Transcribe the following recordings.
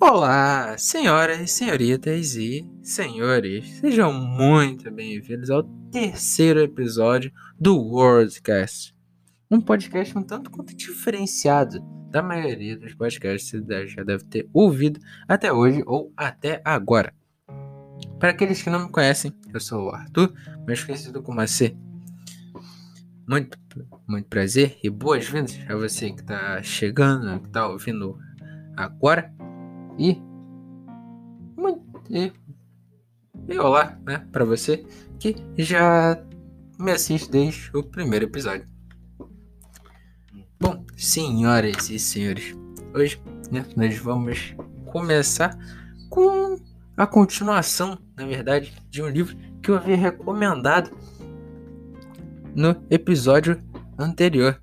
Olá, senhoras, senhoritas e senhores, sejam muito bem-vindos ao terceiro episódio do Worldcast, um podcast um tanto quanto diferenciado da maioria dos podcasts que você já deve ter ouvido até hoje ou até agora. Para aqueles que não me conhecem, eu sou o Arthur, mais conhecido como AC. Muito, muito prazer e boas-vindas a você que está chegando, que está ouvindo agora. E e, e olá, né, para você que já me assiste desde o primeiro episódio. Bom, senhoras e senhores, hoje né, nós vamos começar com a continuação, na verdade, de um livro que eu havia recomendado no episódio anterior.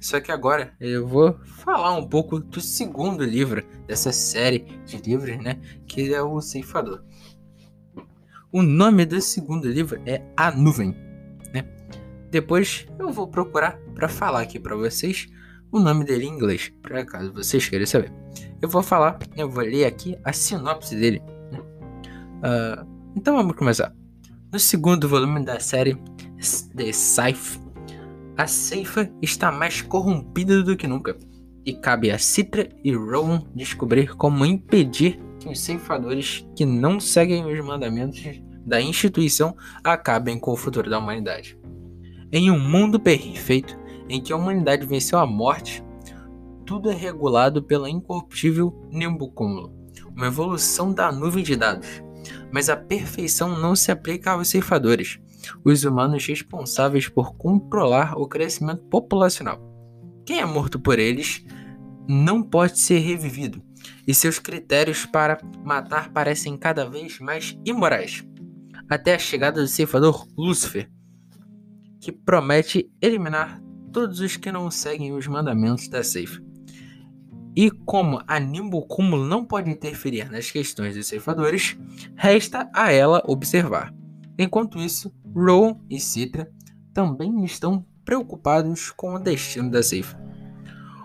Só que agora eu vou falar um pouco do segundo livro dessa série de livros, né? Que é o Ceifador. O nome do segundo livro é A Nuvem, né? Depois eu vou procurar para falar aqui para vocês o nome dele em inglês, para caso vocês queiram saber. Eu vou falar, eu vou ler aqui a sinopse dele. Né? Uh, então vamos começar. No segundo volume da série The Scythe, a ceifa está mais corrompida do que nunca, e cabe a Citra e Rowan descobrir como impedir que os ceifadores que não seguem os mandamentos da instituição acabem com o futuro da humanidade. Em um mundo perfeito em que a humanidade venceu a morte, tudo é regulado pela incorruptível Nimbocúmulo, uma evolução da nuvem de dados. Mas a perfeição não se aplica aos ceifadores, os humanos responsáveis por controlar o crescimento populacional. Quem é morto por eles não pode ser revivido, e seus critérios para matar parecem cada vez mais imorais. Até a chegada do ceifador Lúcifer, que promete eliminar todos os que não seguem os mandamentos da ceifa. E como a Nimbo Cúmulo não pode interferir nas questões dos ceifadores, resta a ela observar. Enquanto isso, Rowan e Citra também estão preocupados com o destino da ceifa.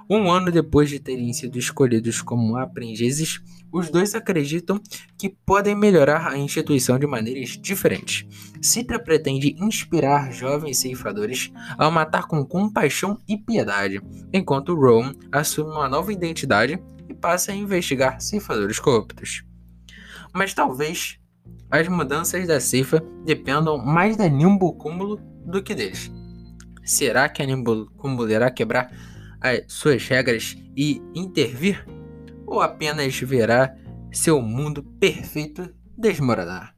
Um ano depois de terem sido escolhidos como aprendizes, os dois acreditam que podem melhorar a instituição de maneiras diferentes. Citra pretende inspirar jovens ceifadores a matar com compaixão e piedade, enquanto Rowan assume uma nova identidade e passa a investigar ceifadores corruptos. Mas talvez as mudanças da cifra dependam mais da Nimbo Cúmulo do que deles. Será que a Nimbo Cúmulo irá quebrar as suas regras e intervir? Ou apenas verá seu mundo perfeito desmoronar?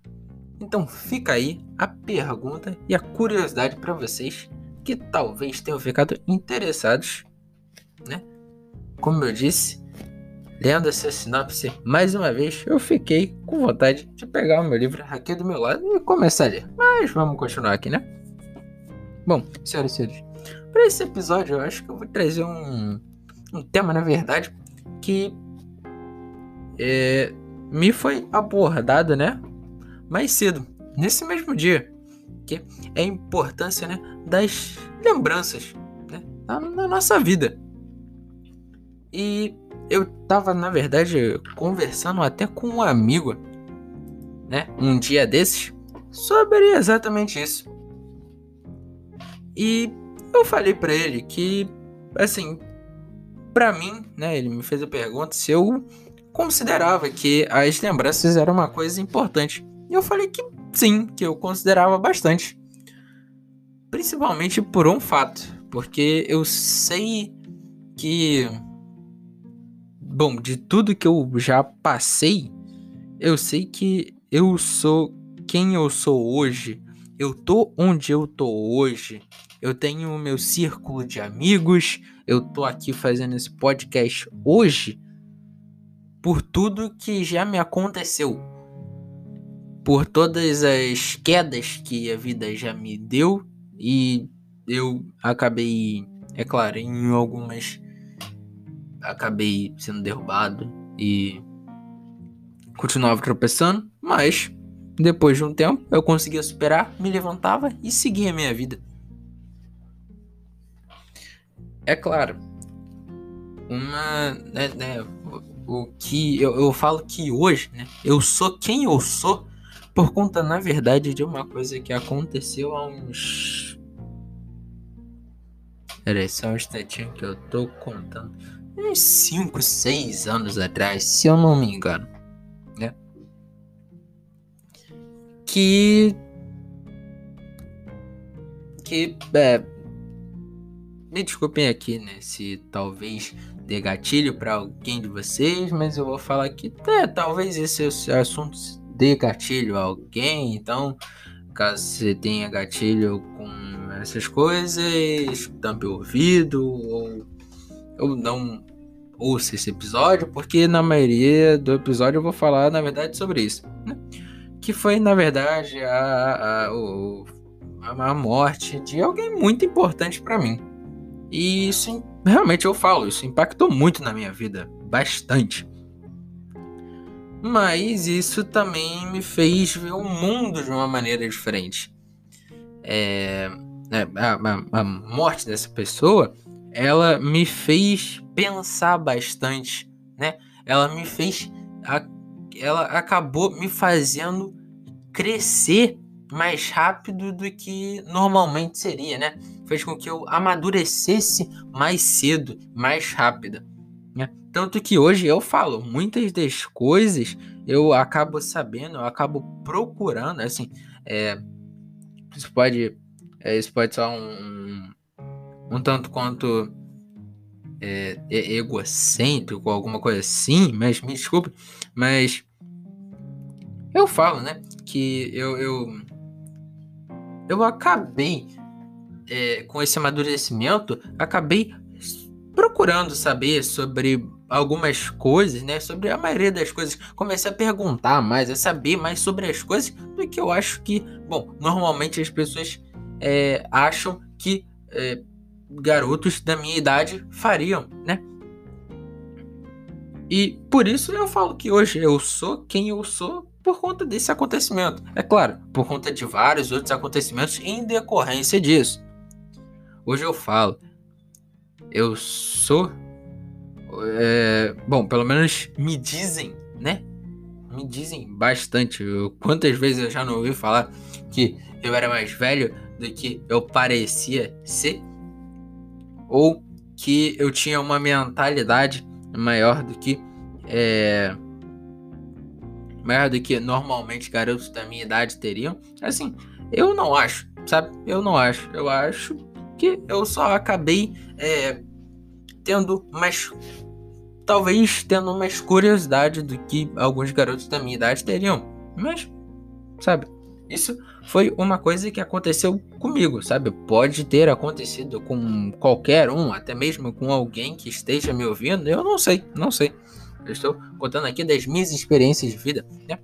Então fica aí a pergunta e a curiosidade para vocês que talvez tenham ficado interessados, né? Como eu disse, Lendo essa sinopse mais uma vez, eu fiquei com vontade de pegar o meu livro aqui do meu lado e começar a ler. Mas vamos continuar aqui, né? Bom, senhoras e senhores, para esse episódio eu acho que eu vou trazer um, um tema, na verdade, que é, me foi abordado, né? Mais cedo, nesse mesmo dia, que é a importância né, das lembranças né, na, na nossa vida. E eu tava, na verdade, conversando até com um amigo, né? Um dia desses, sobre exatamente isso. E eu falei para ele que, assim, para mim, né? Ele me fez a pergunta se eu considerava que as lembranças eram uma coisa importante. E eu falei que sim, que eu considerava bastante. Principalmente por um fato, porque eu sei que Bom, de tudo que eu já passei, eu sei que eu sou quem eu sou hoje. Eu tô onde eu tô hoje. Eu tenho o meu círculo de amigos. Eu tô aqui fazendo esse podcast hoje por tudo que já me aconteceu. Por todas as quedas que a vida já me deu e eu acabei, é claro, em algumas acabei sendo derrubado e continuava tropeçando, mas depois de um tempo eu conseguia superar, me levantava e seguia a minha vida. É claro, uma. Né, né, o que eu, eu falo que hoje, né, eu sou quem eu sou por conta, na verdade, de uma coisa que aconteceu há uns. Peraí, só um instantinho que eu tô contando. Uns 5, 6 anos atrás, se eu não me engano. Né? Que. Que. É, me desculpem aqui, né? Se talvez dê gatilho para alguém de vocês, mas eu vou falar que é, talvez esse assunto dê gatilho a alguém. Então, caso você tenha gatilho com essas coisas, tampe o ouvido ou, ou não ouça esse episódio, porque na maioria do episódio eu vou falar, na verdade, sobre isso. Né? Que foi, na verdade, a, a, a, a morte de alguém muito importante para mim. E isso realmente eu falo, isso impactou muito na minha vida, bastante. Mas isso também me fez ver o mundo de uma maneira diferente. É, é a, a, a morte dessa pessoa, ela me fez pensar bastante, né? Ela me fez, ela acabou me fazendo crescer mais rápido do que normalmente seria, né? Fez com que eu amadurecesse mais cedo, mais rápido. Né? Tanto que hoje eu falo, muitas das coisas eu acabo sabendo, eu acabo procurando, assim, é, isso pode, é, isso pode ser um, um tanto quanto é, egocêntrico, alguma coisa assim, mas me desculpe, mas eu falo, né, que eu, eu eu acabei, é, com esse amadurecimento, acabei procurando saber sobre algumas coisas, né? Sobre a maioria das coisas. Comecei a perguntar mais, a saber mais sobre as coisas do que eu acho que, bom, normalmente as pessoas é, acham que é, garotos da minha idade fariam, né? E por isso eu falo que hoje eu sou quem eu sou por conta desse acontecimento. É claro, por conta de vários outros acontecimentos em decorrência disso. Hoje eu falo, eu sou. É, bom, pelo menos me dizem, né? Me dizem bastante. Quantas vezes eu já não ouvi falar que eu era mais velho do que eu parecia ser? Ou que eu tinha uma mentalidade maior do que. É, maior do que normalmente garotos da minha idade teriam. Assim, eu não acho, sabe? Eu não acho. Eu acho que eu só acabei é, tendo mais. Talvez tendo mais curiosidade do que alguns garotos da minha idade teriam. Mas, sabe? Isso foi uma coisa que aconteceu comigo, sabe? Pode ter acontecido com qualquer um, até mesmo com alguém que esteja me ouvindo. Eu não sei, não sei. Eu estou contando aqui das minhas experiências de vida, né?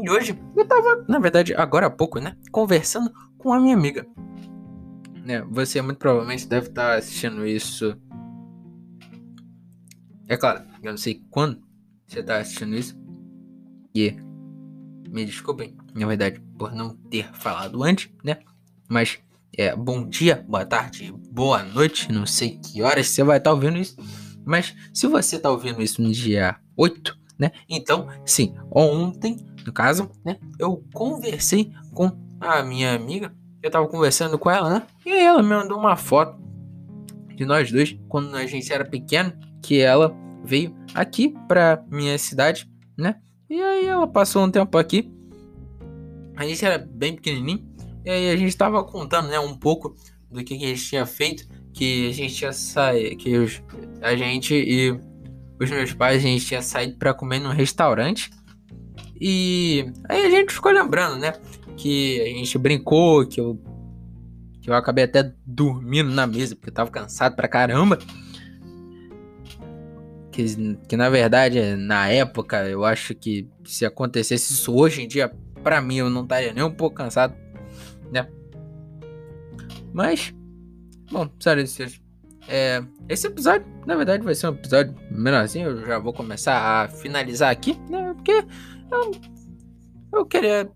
E hoje eu tava, na verdade, agora há pouco, né? Conversando com a minha amiga. Né? Você muito provavelmente deve estar assistindo isso. É claro, eu não sei quando você está assistindo isso. E me desculpem, na verdade, por não ter falado antes, né? Mas é bom dia, boa tarde, boa noite. Não sei que horas você vai estar ouvindo isso. Mas se você está ouvindo isso no dia 8, né? Então, sim, ontem, no caso, né? Eu conversei com a minha amiga. Eu estava conversando com ela, né? E ela me mandou uma foto de nós dois quando a gente era pequeno, que ela veio aqui para minha cidade, né? E aí ela passou um tempo aqui. A gente era bem pequenininho. E aí a gente estava contando, né, um pouco do que, que a gente tinha feito que a gente tinha saído, que os, a gente e os meus pais, a gente tinha saído para comer num restaurante. E aí a gente ficou lembrando, né? Que a gente brincou, que eu, que eu acabei até dormindo na mesa, porque eu tava cansado pra caramba. Que, que na verdade, na época, eu acho que se acontecesse isso hoje em dia, pra mim, eu não estaria nem um pouco cansado, né? Mas Bom, sério, é, esse episódio, na verdade, vai ser um episódio menorzinho. Eu já vou começar a finalizar aqui, né? Porque eu, eu queria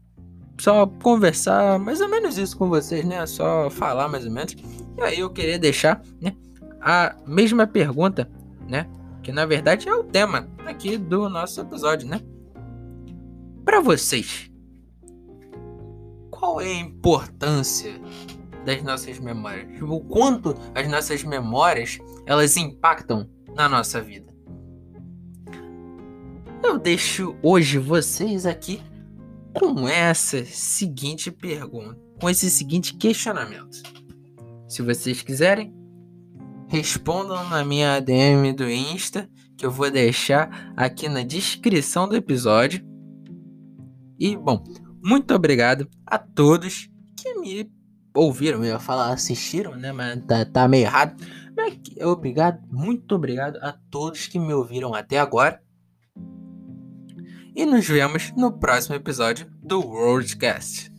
só conversar mais ou menos isso com vocês, né? Só falar mais ou menos. E aí eu queria deixar, né? A mesma pergunta, né? que na verdade é o tema aqui do nosso episódio, né? Para vocês, qual é a importância das nossas memórias? Tipo, o quanto as nossas memórias elas impactam na nossa vida? Eu deixo hoje vocês aqui com essa seguinte pergunta, com esse seguinte questionamento. Se vocês quiserem, respondam na minha ADM do Insta, que eu vou deixar aqui na descrição do episódio. E, bom, muito obrigado a todos que me ouviram, eu ia falar assistiram, né? Mas tá, tá meio errado. Mas, obrigado, muito obrigado a todos que me ouviram até agora. E nos vemos no próximo episódio do Worldcast.